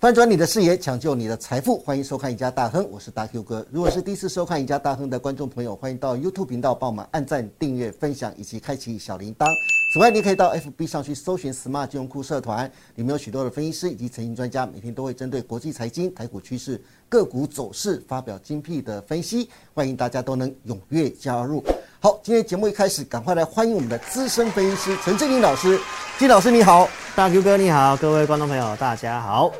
翻转你的视野，抢救你的财富，欢迎收看《赢家大亨》，我是大 Q 哥。如果是第一次收看《赢家大亨》的观众朋友，欢迎到 YouTube 频道帮我们按赞、订阅、分享以及开启小铃铛。此外，你可以到 FB 上去搜寻 “Smart 金融库社团”，里面有许多的分析师以及财经专家，每天都会针对国际财经、台股趋势、个股走势发表精辟的分析，欢迎大家都能踊跃加入。好，今天节目一开始，赶快来欢迎我们的资深分析师陈志林老师。金老师你好，大 Q 哥你好，各位观众朋友大家好。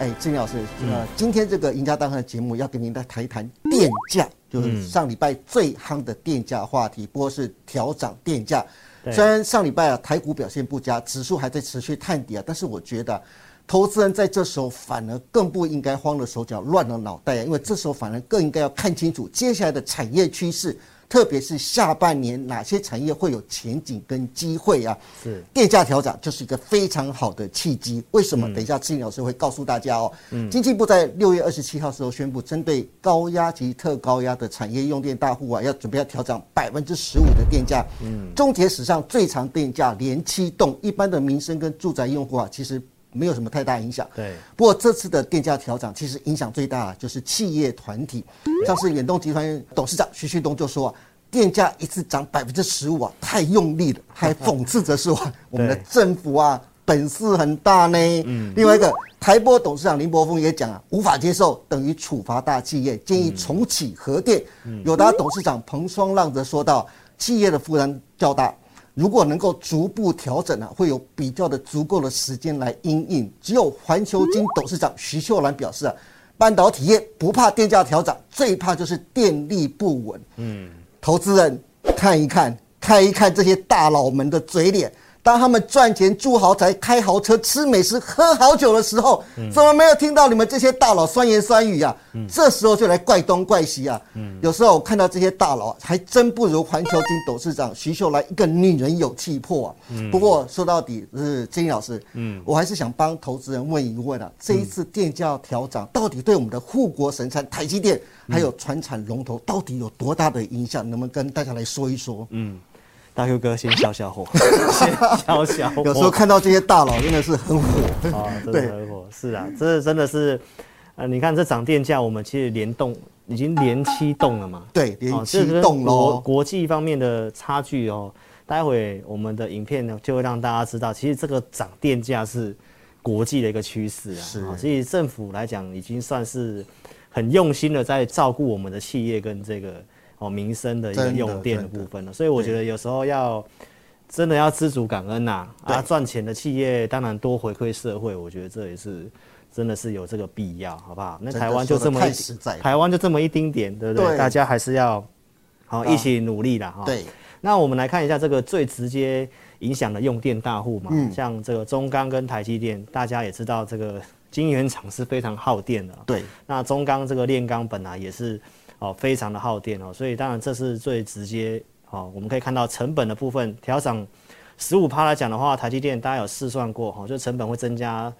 哎，郑老师，呃，今天这个赢家大亨的节目要跟您来谈一谈电价，就是上礼拜最夯的电价话题，不过是调涨电价。虽然上礼拜啊台股表现不佳，指数还在持续探底啊，但是我觉得投资人在这时候反而更不应该慌了手脚、乱了脑袋啊，因为这时候反而更应该要看清楚接下来的产业趋势。特别是下半年哪些产业会有前景跟机会啊？是电价调整就是一个非常好的契机。为什么？等一下志颖老师会告诉大家哦。嗯，经济部在六月二十七号时候宣布，针对高压及特高压的产业用电大户啊，要准备要调整百分之十五的电价。嗯，终结史上最长电价连七动，一般的民生跟住宅用户啊，其实。没有什么太大影响。对，不过这次的电价调整，其实影响最大就是企业团体，像是远东集团董事长徐旭东就说啊，电价一次涨百分之十五啊，太用力了，还讽刺着说 我们的政府啊本事很大呢。嗯，另外一个台波董事长林柏峰也讲啊，无法接受，等于处罚大企业，建议重启核电。友达董事长彭双浪则说到，企业的负担较大。如果能够逐步调整啊，会有比较的足够的时间来应应。只有环球金董事长徐秀兰表示啊，半导体业不怕电价调整，最怕就是电力不稳。嗯，投资人看一看，看一看这些大佬们的嘴脸。当他们赚钱、住豪宅、开豪车、吃美食、喝好酒的时候，怎么没有听到你们这些大佬酸言酸语啊？这时候就来怪东怪西啊！有时候我看到这些大佬，还真不如环球金董事长徐秀兰一个女人有气魄啊！不过说到底是金老师，我还是想帮投资人问一问啊：这一次电价调涨，到底对我们的护国神山台积电还有船产龙头到底有多大的影响？能不能跟大家来说一说？嗯。大 Q 哥先消消火，先消消火。有时候看到这些大佬真的是很火啊，真的很火。是啊，这真的是，呃，你看这涨电价，我们其实联动已经连七动了嘛。对，连七动喽。国际方面的差距哦，待会我们的影片呢就会让大家知道，其实这个涨电价是国际的一个趋势啊。是，所以政府来讲已经算是很用心的在照顾我们的企业跟这个。哦，民生的一个用电的部分了，所以我觉得有时候要真的要知足感恩呐，啊，赚钱的企业当然多回馈社会，我觉得这也是真的是有这个必要，好不好？那台湾就这么一台湾就这么一丁点，对不对？大家还是要好一起努力的哈。对，那我们来看一下这个最直接影响的用电大户嘛，像这个中钢跟台积电，大家也知道这个晶圆厂是非常耗电的。对，那中钢这个炼钢本来也是。哦，非常的耗电哦，所以当然这是最直接哦。我们可以看到成本的部分调涨十五趴来讲的话，台积电大家有试算过哈，就成本会增加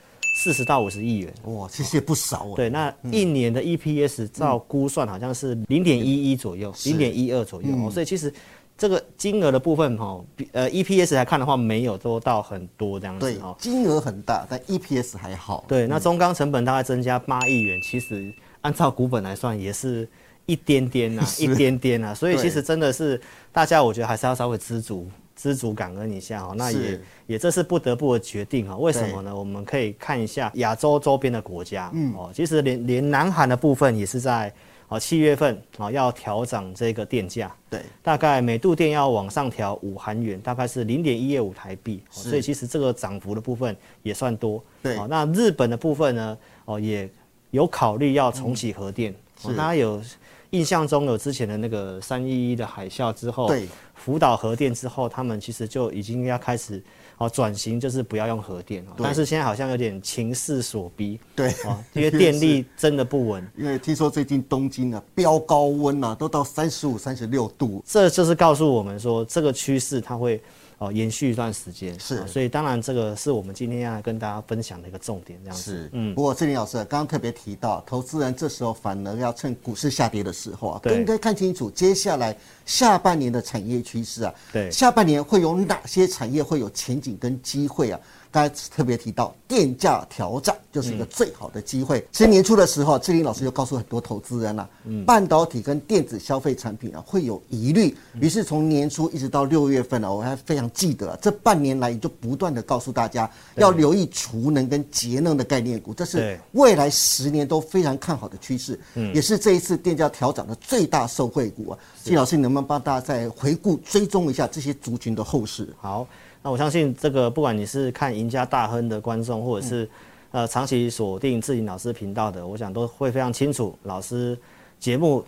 四十到五十亿元。哇，其实也不少哦。对，那一年的 EPS 照估算好像是零点一一左右，零点一二左右哦。所以其实这个金额的部分哈，呃 EPS 来看的话，没有多到很多这样子哦。金额很大，但 EPS 还好。对，那中钢成本大概增加八亿元，其实按照股本来算也是。一点点 呐，一点点呐，所以其实真的是大家，我觉得还是要稍微知足、知足感恩一下哦。那也也这是不得不的决定啊。为什么呢？我们可以看一下亚洲周边的国家，嗯哦，其实连连南韩的部分也是在哦七月份啊要调整这个电价，对，大概每度电要往上调五韩元，大概是零点一二五台币，所以其实这个涨幅的部分也算多。对，那日本的部分呢，哦也有考虑要重启核电，大家有。印象中有之前的那个三一一的海啸之后，对，福岛核电之后，他们其实就已经要开始哦转型，就是不要用核电了。但是现在好像有点情势所逼，对啊，因为电力真的不稳。因为听说最近东京啊飙高温啊，都到三十五、三十六度，这就是告诉我们说这个趋势它会哦延续一段时间。是哦所以当然这个是我们今天要跟大家分享的一个重点，这样子。是，嗯。不过志林老师刚刚特别提到，投资人这时候反而要趁股市下跌的时候啊，更应该看清楚接下来下半年的产业趋势啊。对下半年会有哪些产业会有前景跟机会啊？刚才特别提到电价调涨就是一个最好的机会。其实年初的时候，志林老师就告诉很多投资人了、半导体跟电子消费产品啊会有疑虑。于是从年初一直到六月份呢、我还非常记得、啊、这半年来就不断的告诉大家要留意储能跟节能的概念股，这是未来十年都非常看好的趋势，也是这一次电价调涨的最大受惠股啊。季老师，你能不能帮大家再回顾追踪一下这些族群的后市？好，那我相信这个不管你是看赢家大亨的观众，或者是、呃长期锁定志颖老师频道的，我想都会非常清楚老师节目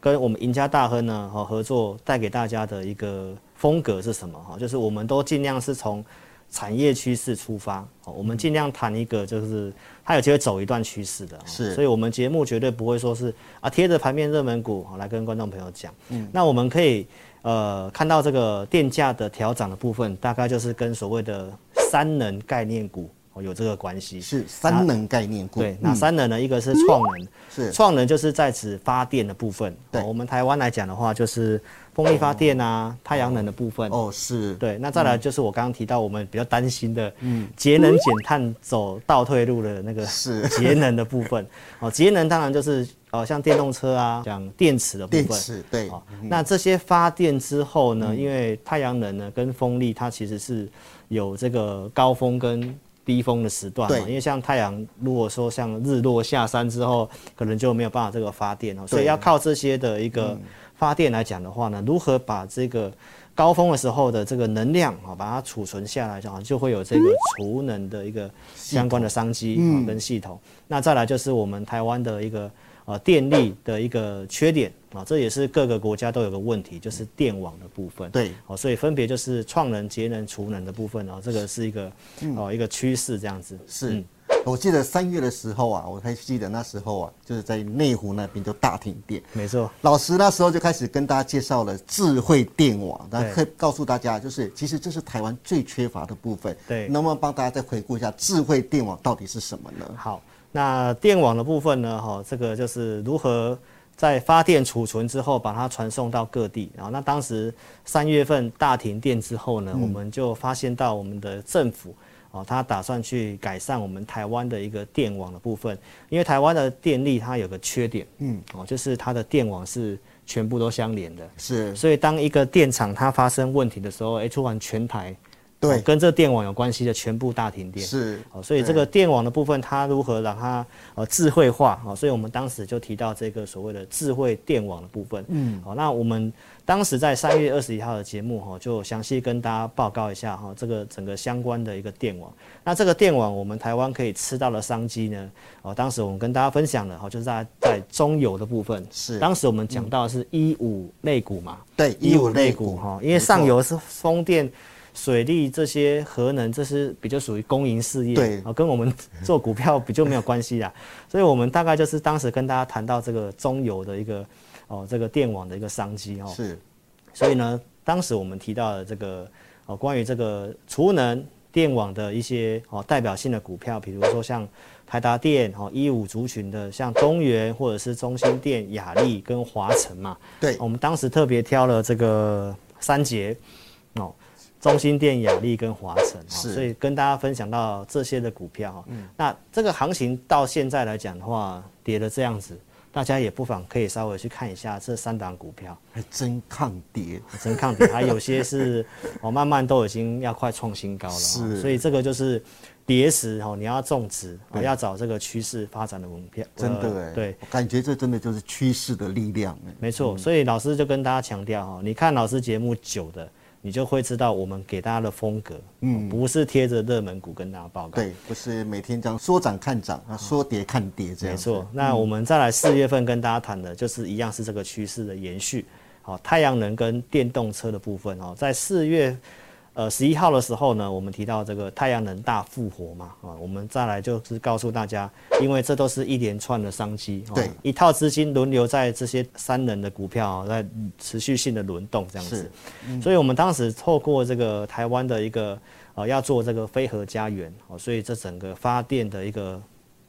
跟我们赢家大亨呢和合作带给大家的一个风格是什么哈，就是我们都尽量是从产业趋势出发，哦我们尽量谈一个就是它有机会走一段趋势的，哦。是所以我们节目绝对不会说是啊贴着盘面热门股哦来跟观众朋友讲，嗯，那我们可以呃看到这个电价的调涨的部分，大概就是跟所谓的三能概念股哦有这个关系，是三能概念股。对，那嗯三能呢？一个是创能，是创能就是在指发电的部分。对哦我们台湾来讲的话，就是风力发电啊、太阳能的部分。哦，是，对，那再来就是我刚刚提到我们比较担心的，嗯，节能减碳走倒退路的那个是节能的部分。哦，节能当然就是呃像电动车啊，讲电池的部分。电池对，哦，那这些发电之后呢？因为太阳能呢跟风力，它其实是有这个高峰跟低峰的时段嘛。因为像太阳，如果说像日落下山之后，可能就没有办法这个发电哦，所以要靠这些的一个发电来讲的话呢，如何把这个高峰的时候的这个能量啊，把它储存下来就，啊，就会有这个储能的一个相关的商机啊跟系统。那再来就是我们台湾的一个呃电力的一个缺点啊，这也是各个国家都有个问题，就是电网的部分。对，哦，所以分别就是创能、节能、储能的部分啊，这个是一个哦一个趋势这样子。是。嗯我记得三月的时候啊，我还记得那时候啊，就是在内湖那边就大停电。没错，老师那时候就开始跟大家介绍了智慧电网，那对可以告诉大家，就是其实这是台湾最缺乏的部分。对能不能帮大家再回顾一下智慧电网到底是什么呢？好，那电网的部分呢，哈、这个就是如何在发电储存之后，把它传送到各地。然后，那当时三月份大停电之后呢，我们就发现到我们的政府。哦，他打算去改善我们台湾的一个电网的部分，因为台湾的电力它有个缺点，嗯，哦，就是它的电网是全部都相连的，是所以当一个电厂它发生问题的时候，哎，突然全台对哦跟这电网有关系的全部大停电，是哦，所以这个电网的部分，它如何让它呃智慧化？哦，所以我们当时就提到这个所谓的智慧电网的部分。嗯，好、那我们当时在三月二十一号的节目哈、就详细跟大家报告一下哈、这个整个相关的一个电网。那这个电网，我们台湾可以吃到的商机呢？哦，当时我们跟大家分享了哈、就是在在中油的部分。是当时我们讲到的是一五肋骨嘛。对一五类类股股哈，因为上游是风电、水利这些核能，这是比较属于公营事业，对啊，跟我们做股票比较没有关系啦。所以我们大概就是当时跟大家谈到这个中游的一个哦，这个电网的一个商机哦。是所以呢，当时我们提到的这个哦，关于这个储能电网的一些哦代表性的股票，比如说像台达电哦，一五族群的像中原或者是中心电、雅力跟华晨嘛。对我们当时特别挑了这个三节哦，中心店、雅丽跟华晨，哦是。所以跟大家分享到这些的股票哈。那这个行情到现在来讲的话，跌了这样子，大家也不妨可以稍微去看一下这三档股票。还真抗跌，真抗跌，还有些是 哦，慢慢都已经要快创新高了、哦，是。所以这个就是跌时哦，你要种植，哦、要找这个趋势发展的股票，真的哎、呃对，我感觉这真的就是趋势的力量哎、没错，所以老师就跟大家强调哈，你看老师节目久的，你就会知道我们给大家的风格，嗯，不是贴着热门股跟大家报告，对，不是每天这样说涨看涨，啊说跌看跌这样。没错，那我们再来四月份跟大家谈的，就是一样是这个趋势的延续。好，太阳能跟电动车的部分哦，在四月呃十一号的时候呢，我们提到这个太阳能大复活嘛，啊，我们再来就是告诉大家，因为这都是一连串的商机，对，一套资金轮流在这些三能的股票在持续性的轮动这样子，所以我们当时透过这个台湾的一个呃要做这个飞核家园，哦，所以这整个发电的一个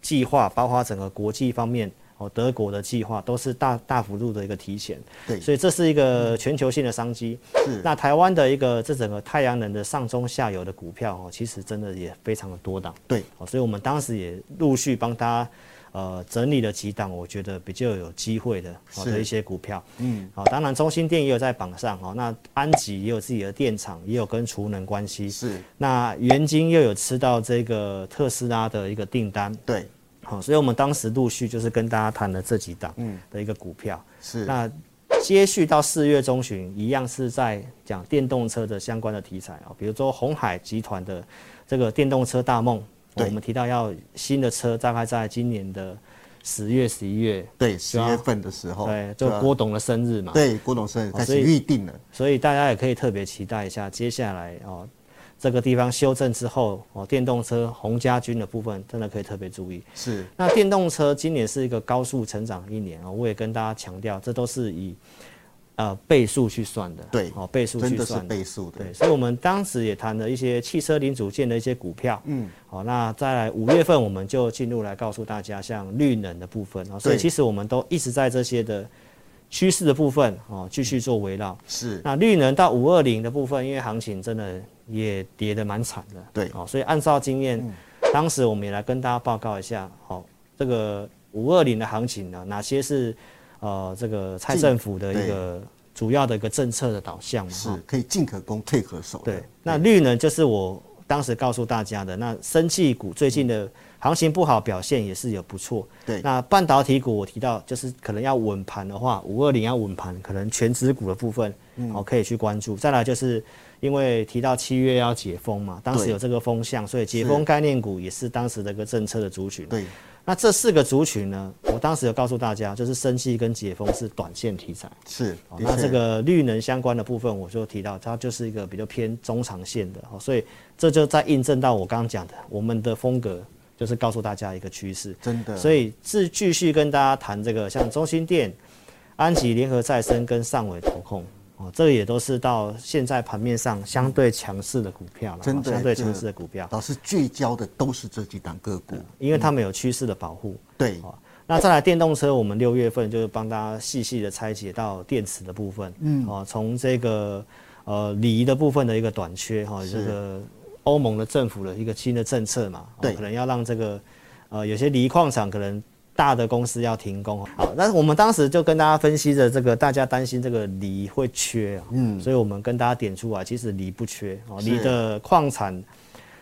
计划，包括整个国际方面。哦，德国的计划都是大大幅度的一个提前，对，所以这是一个全球性的商机。是，那台湾的一个这整个太阳能的上中下游的股票哦，其实真的也非常的多档。对，哦，所以我们当时也陆续帮大家呃整理了几档，我觉得比较有机会的好的一些股票。嗯，好，当然中心电也有在榜上哦，那安吉也有自己的电厂，也有跟储能关系。是，那元晶又有吃到这个特斯拉的一个订单。对。好，所以我们当时陆续就是跟大家谈了这几档的一个股票。是。那接续到四月中旬，一样是在讲电动车的相关的题材啊，比如说红海集团的这个电动车大梦，我们提到要新的车，大概在今年的十月、十一月。对，十月份的时候。对，就郭董的生日嘛。对，郭董生日开始预定了。所以大家也可以特别期待一下接下来哦。这个地方修正之后，哦，电动车红家军的部分真的可以特别注意。是。那电动车今年是一个高速成长一年啊，我也跟大家强调，这都是以呃倍数去算的。对。哦，倍数去算。倍数的。对。所以我们当时也谈了一些汽车零组件的一些股票。嗯。好，那在五月份我们就进入来告诉大家，像绿能的部分啊，所以其实我们都一直在这些的趋势的部分哦继续做围绕。是。那绿能到五二零的部分，因为行情真的。也跌得蛮惨的，对，哦，所以按照经验，当时我们也来跟大家报告一下，好，这个五二零的行情呢，哪些是呃这个蔡政府的一个主要的一个政策的导向嘛，是可以进可攻退可守。对，那绿呢，就是我当时告诉大家的，那生气股最近的行情不好，表现也是有不错。对，那半导体股我提到，就是可能要稳盘的话，五二零要稳盘，可能全指股的部分，哦，可以去关注。再来就是。因为提到七月要解封嘛，当时有这个风向，所以解封概念股也是当时的一个政策的族群。对，那这四个族群呢，我当时有告诉大家，就是生气跟解封是短线题材。是，那这个绿能相关的部分，我就提到它就是一个比较偏中长线的，哦所以这就在印证到我刚刚讲的，我们的风格就是告诉大家一个趋势。真的。所以是继续跟大家谈这个，像中心店、安吉联合再生跟上尾投控。哦，这个也都是到现在盘面上相对强势的股票了，真的相对强势的股票。老师聚焦的都是这几档个股，因为他们有趋势的保护。对，哦那再来电动车，我们六月份就是帮大家细细的拆解到电池的部分。嗯，哦，从这个呃锂的部分的一个短缺哈，这个欧盟的政府的一个新的政策嘛，对，可能要让这个呃有些锂矿厂可能。大的公司要停工，好，那我们当时就跟大家分析着这个，大家担心这个锂会缺啊，嗯，所以我们跟大家点出来，其实锂不缺哦，锂的矿产，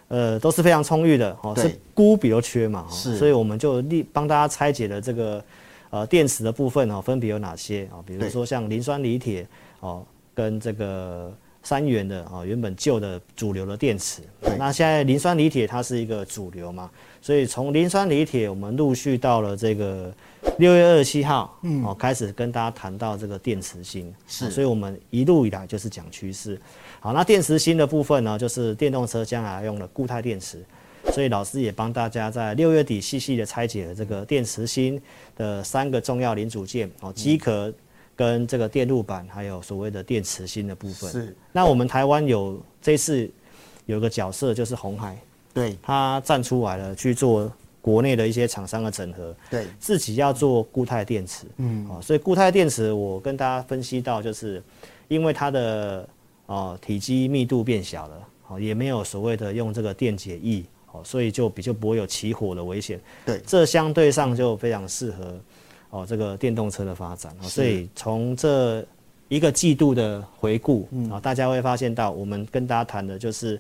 呃，都是非常充裕的哦，是钴比较缺嘛，是，所以我们就立帮大家拆解了这个呃电池的部分哦，分别有哪些啊？比如说像磷酸锂铁哦，跟这个三元的啊，原本旧的主流的电池，那现在磷酸锂铁它是一个主流嘛。所以从磷酸锂铁，我们陆续到了这个六月二十七号，嗯，哦，开始跟大家谈到这个电池芯，是，所以我们一路以来就是讲趋势。好，那电池芯的部分呢，就是电动车将来用的固态电池，所以老师也帮大家在六月底细细的拆解了这个电池芯的三个重要零组件，哦，机壳跟这个电路板，还有所谓的电池芯的部分。是，那我们台湾有这次有个角色就是红海。对，他站出来了去做国内的一些厂商的整合，对，自己要做固态电池，嗯，啊，所以固态电池我跟大家分析到，就是因为它的哦体积密度变小了，哦，也没有所谓的用这个电解液，哦，所以就比较不会有起火的危险，对，这相对上就非常适合哦这个电动车的发展，所以从这一个季度的回顾啊，大家会发现到我们跟大家谈的就是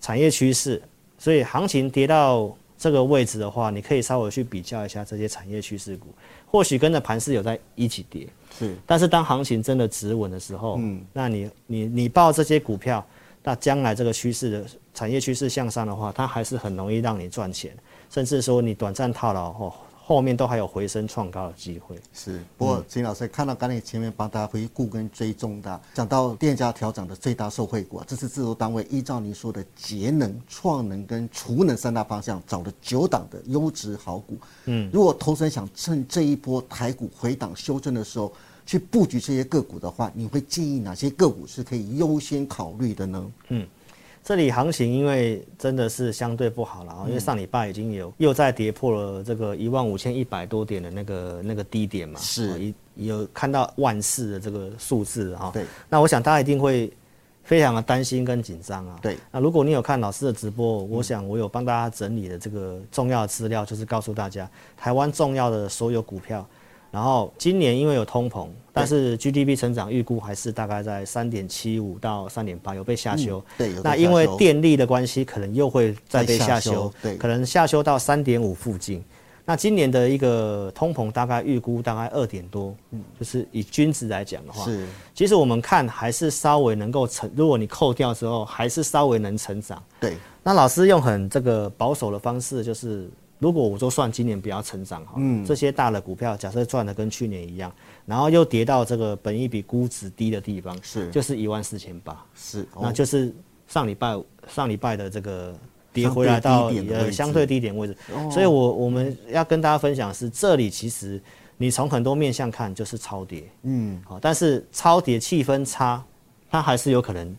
产业趋势。所以行情跌到这个位置的话，你可以稍微去比较一下这些产业趋势股，或许跟着盘势有在一起跌。是，但是当行情真的止稳的时候，嗯，那你你你报这些股票，那将来这个趋势的产业趋势向上的话，它还是很容易让你赚钱，甚至说你短暂套牢后，后面都还有回升创高的机会。是，不过秦老师看到刚才前面帮大家回顾跟追踪的，讲到电价调整的最大受惠股，这次制作单位依照您说的节能、创能跟储能三大方向，找了九档的优质好股。嗯，如果投资人想趁这一波台股回档修正的时候去布局这些个股的话，你会建议哪些个股是可以优先考虑的呢？嗯。这里行情因为真的是相对不好了啊，因为上礼拜已经有又在跌破了这个一万五千一百多点的那个那个低点嘛，是，有看到万四的这个数字哈。对。那我想大家一定会非常的担心跟紧张啊。对。那如果你有看老师的直播，我想我有帮大家整理的这个重要的资料，就是告诉大家台湾重要的所有股票。然后今年因为有通膨，但是 GDP 成长预估还是大概在三点七五到三点八，有被下修。对，那因为电力的关系，可能又会再被下修。对，可能下修到三点五附近。那今年的一个通膨大概预估大概二点多，嗯，就是以均值来讲的话，是。其实我们看还是稍微能够成，如果你扣掉之后，还是稍微能成长。对。那老师用很这个保守的方式，就是。如果我就算今年比较成长哈，这些大的股票假设赚的跟去年一样，然后又跌到这个本一比估值低的地方，是。就是一万四千八，是，那就是上礼拜上礼拜的这个跌回来到呃相对低点位置，所以我我们要跟大家分享的是，这里其实你从很多面向看就是超跌，嗯，好，但是超跌气氛差，它还是有可能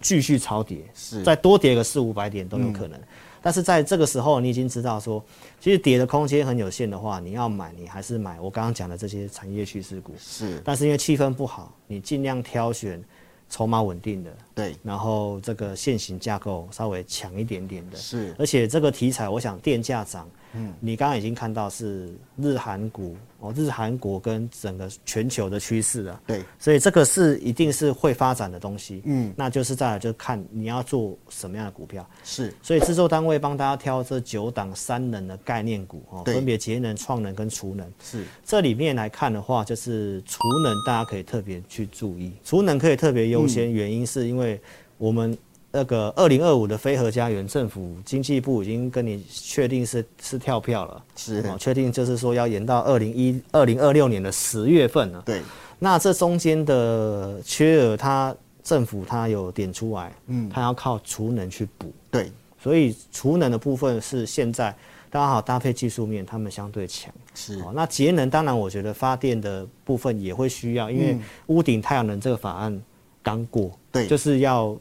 继续超跌，是。再多跌个四五百点都有可能。但是在这个时候，你已经知道说，其实跌的空间很有限的话，你要买，你还是买我刚刚讲的这些产业趋势股。是。但是因为气氛不好，你尽量挑选筹码稳定的。对。然后这个现行架构稍微强一点点的。是。而且这个题材，我想电价涨。嗯，你刚刚已经看到是日韩股哦，日韩国跟整个全球的趋势啊。对，所以这个是一定是会发展的东西。嗯，那就是再来就看你要做什么样的股票。是，所以制作单位帮大家挑这九档三能的概念股哦，分别节能、创能跟储能。是，这里面来看的话，就是储能大家可以特别去注意，储能可以特别优先，原因是因为我们。那个二零二五的飞核家园，政府经济部已经跟你确定是是跳票了，是确定就是说要延到二零一二零二六年的十月份了。对，那这中间的缺额，它政府它有点出来，嗯，它要靠储能去补。对，所以储能的部分是现在刚好搭配技术面，他们相对强。是，那节能当然我觉得发电的部分也会需要，因为屋顶太阳能这个法案刚过，对，就是要。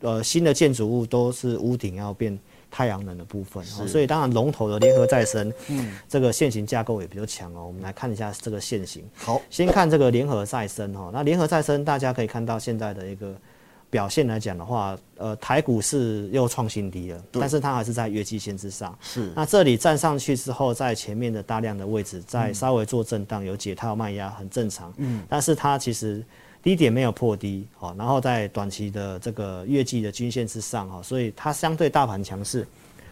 呃，新的建筑物都是屋顶要变太阳能的部分，所以当然龙头的联合再生，嗯，这个线型架构也比较强哦。我们来看一下这个线型。好，先看这个联合再生哈。那联合再生大家可以看到现在的一个表现来讲的话，呃，台股是又创新低了，但是它还是在月季线之上。是。那这里站上去之后，在前面的大量的位置再稍微做震荡，有解套卖压，很正常。嗯。但是它其实。低点没有破低，好，然后在短期的这个月季的均线之上，哈，所以它相对大盘强势，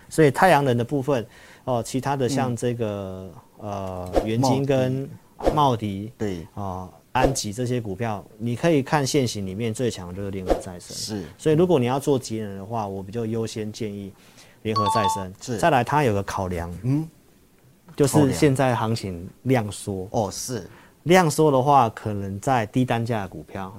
所以太阳能的部分，哦，其他的像这个呃元金跟茂迪，对，啊安吉这些股票，你可以看现行里面最强的就是联合再生，是，所以如果你要做节能的话，我比较优先建议联合再生，是，再来它有个考量，嗯，就是现在行情量缩，哦是。量缩的话，可能在低单价的股票，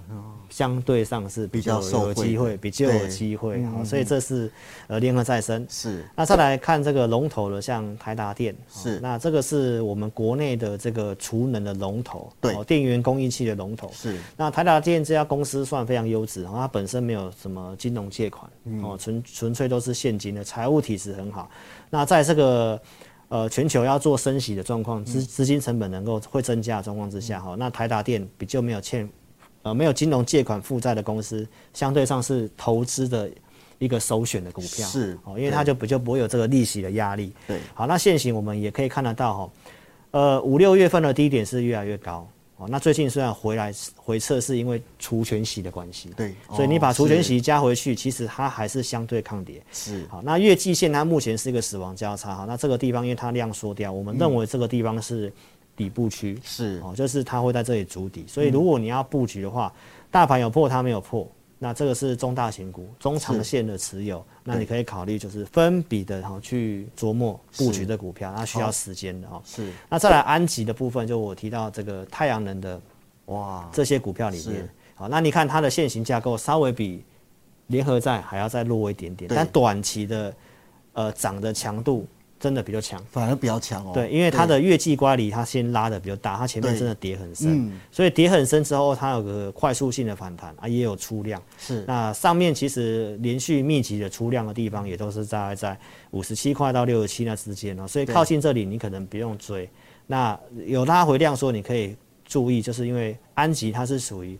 相对上是比较有机会，比较有机会。好，所以这是呃联合再生。是。那再来看这个龙头的，像台达电。是。那这个是我们国内的这个储能的龙头，对，电源供应器的龙头。是。那台达电这家公司算非常优质，它本身没有什么金融借款，哦，纯纯粹都是现金的，财务体质很好。那在这个呃，全球要做升息的状况，资资金成本能够会增加的状况之下，哈，那台达电比较没有欠，呃，没有金融借款负债的公司，相对上是投资的一个首选的股票，是，哦，因为它就不就不会有这个利息的压力，对，好，那现行我们也可以看得到，哈，呃，五六月份的低点是越来越高。哦，那最近虽然回来回撤，是因为除权息的关系，对，所以你把除权息加回去，其实它还是相对抗跌。是，好，那月季线它目前是一个死亡交叉，哈，那这个地方因为它量缩掉，我们认为这个地方是底部区，是，哦，就是它会在这里筑底，所以如果你要布局的话，大盘有破它没有破，那这个是中大型股、中长线的持有，那你可以考虑就是分笔的哈去琢磨布局的股票，那需要时间的哈。是。那再来安吉的部分，就我提到这个太阳能的，哇，这些股票里面，好，那你看它的现行架构稍微比联合债还要再弱一点点，但短期的呃涨的强度。真的比较强，反而比较强哦。对，因为它的月季瓜离，它先拉的比较大，它前面真的跌很深，所以跌很深之后，它有个快速性的反弹啊，也有出量。是，那上面其实连续密集的出量的地方，也都是在在五十七块到六十七那之间哦，所以靠近这里你可能不用追。那有拉回量说，你可以注意，就是因为安吉它是属于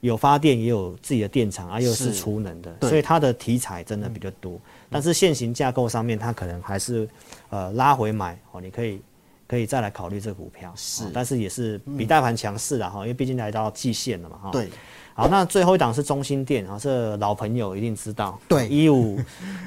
有发电也有自己的电厂啊，又是储能的，所以它的题材真的比较多。但是现行架构上面，它可能还是，呃，拉回买哦，你可以可以再来考虑这股票。是，但是也是比大盘强势的哈，因为毕竟来到季线了嘛哈。对。好，那最后一档是中心店啊，这老朋友一定知道。对。一五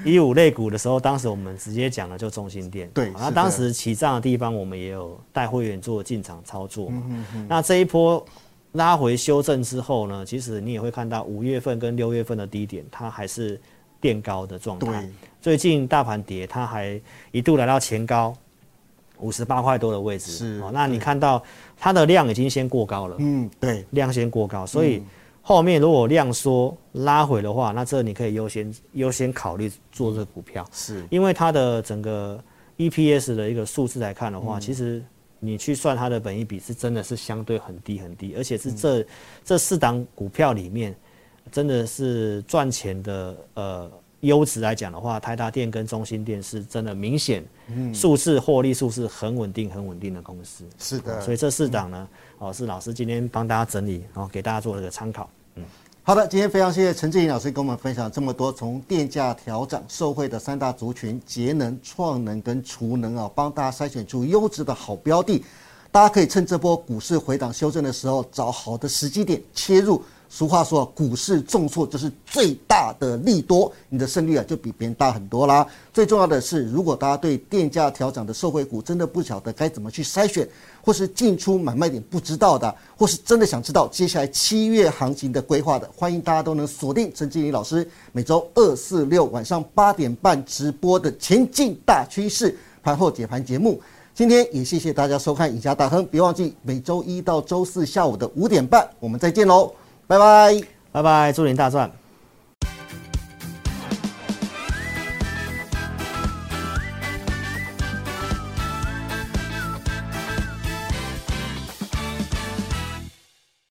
一五类股的时候，当时我们直接讲了就中心店。对。那当时起涨的地方，我们也有带会员做进场操作。嗯嗯嗯。那这一波拉回修正之后呢，其实你也会看到五月份跟六月份的低点，它还是。垫高的状态，最近大盘跌，它还一度来到前高五十八块多的位置。是，那你看到它的量已经先过高了。嗯，对，量先过高，所以后面如果量缩拉回的话，那这你可以优先优先考虑做这股票。是，因为它的整个 EPS 的一个数字来看的话，其实你去算它的本益比是真的是相对很低很低，而且是这这四档股票里面。真的是赚钱的，呃，优质来讲的话，台达电跟中心电是真的明显，嗯数字获利数是很稳定、很稳定的公司。是的，所以这四档呢，哦，是老师今天帮大家整理，然后给大家做了个参考。嗯，好的，今天非常谢谢陈志颖老师跟我们分享这么多，从电价调整受惠的三大族群，节能、创能跟储能啊，帮大家筛选出优质的好标的，大家可以趁这波股市回档修正的时候，找好的时机点切入。俗话说，股市重挫就是最大的利多，你的胜率啊就比别人大很多啦。最重要的是，如果大家对电价调整的受惠股真的不晓得该怎么去筛选，或是进出买卖点不知道的，或是真的想知道接下来七月行情的规划的，欢迎大家都能锁定陈经理老师每周二、四、六晚上八点半直播的前进大趋势盘后解盘节目。今天也谢谢大家收看《以下大亨》，别忘记每周一到周四下午的五点半，我们再见喽。拜拜，拜拜，祝您大赚。